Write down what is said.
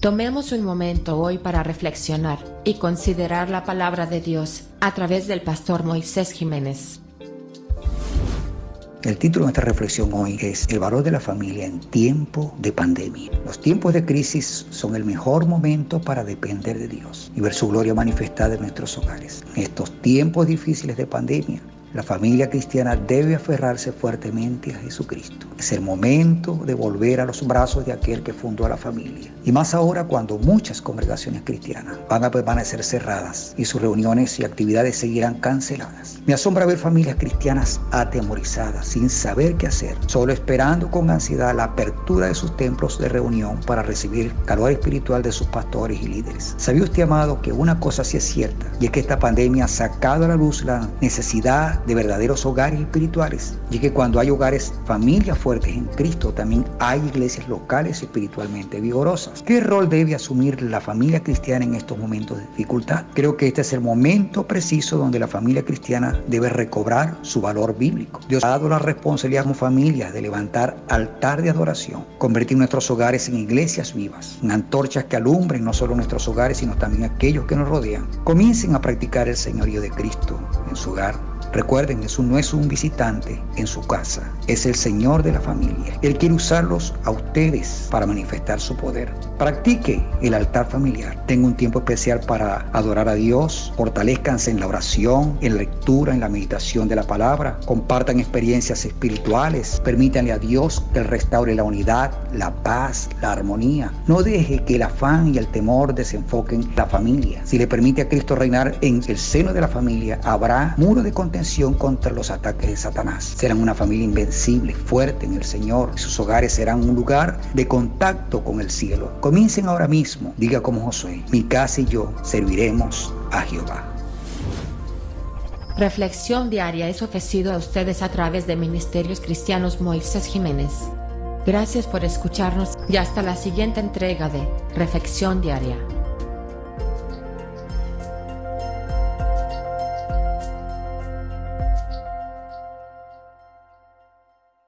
Tomemos un momento hoy para reflexionar y considerar la palabra de Dios a través del pastor Moisés Jiménez. El título de nuestra reflexión hoy es El valor de la familia en tiempo de pandemia. Los tiempos de crisis son el mejor momento para depender de Dios y ver su gloria manifestada en nuestros hogares. En estos tiempos difíciles de pandemia, la familia cristiana debe aferrarse fuertemente a Jesucristo. Es el momento de volver a los brazos de aquel que fundó a la familia. Y más ahora cuando muchas congregaciones cristianas van a permanecer cerradas y sus reuniones y actividades seguirán canceladas. Me asombra ver familias cristianas atemorizadas, sin saber qué hacer, solo esperando con ansiedad la apertura de sus templos de reunión para recibir calor espiritual de sus pastores y líderes. ¿Sabía usted, amado, que una cosa sí es cierta? Y es que esta pandemia ha sacado a la luz la necesidad de verdaderos hogares espirituales. Y que cuando hay hogares, familias fuertes en Cristo, también hay iglesias locales espiritualmente vigorosas. ¿Qué rol debe asumir la familia cristiana en estos momentos de dificultad? Creo que este es el momento preciso donde la familia cristiana debe recobrar su valor bíblico. Dios ha dado la responsabilidad como familia de levantar altar de adoración, convertir nuestros hogares en iglesias vivas, en antorchas que alumbren no solo nuestros hogares, sino también aquellos que nos rodean. Comiencen a practicar el señorío de Cristo en su hogar Recuerden, Jesús no es un visitante en su casa, es el Señor de la familia. Él quiere usarlos a ustedes para manifestar su poder. Practique el altar familiar. Tenga un tiempo especial para adorar a Dios. Fortalezcanse en la oración, en la lectura, en la meditación de la palabra. Compartan experiencias espirituales. Permítanle a Dios que restaure la unidad, la paz, la armonía. No deje que el afán y el temor desenfoquen la familia. Si le permite a Cristo reinar en el seno de la familia, habrá muro de contención contra los ataques de Satanás. Serán una familia invencible, fuerte en el Señor. Sus hogares serán un lugar de contacto con el cielo. Comiencen ahora mismo. Diga como Josué, mi casa y yo serviremos a Jehová. Reflexión diaria es ofrecido a ustedes a través de Ministerios Cristianos Moisés Jiménez. Gracias por escucharnos y hasta la siguiente entrega de Reflexión Diaria.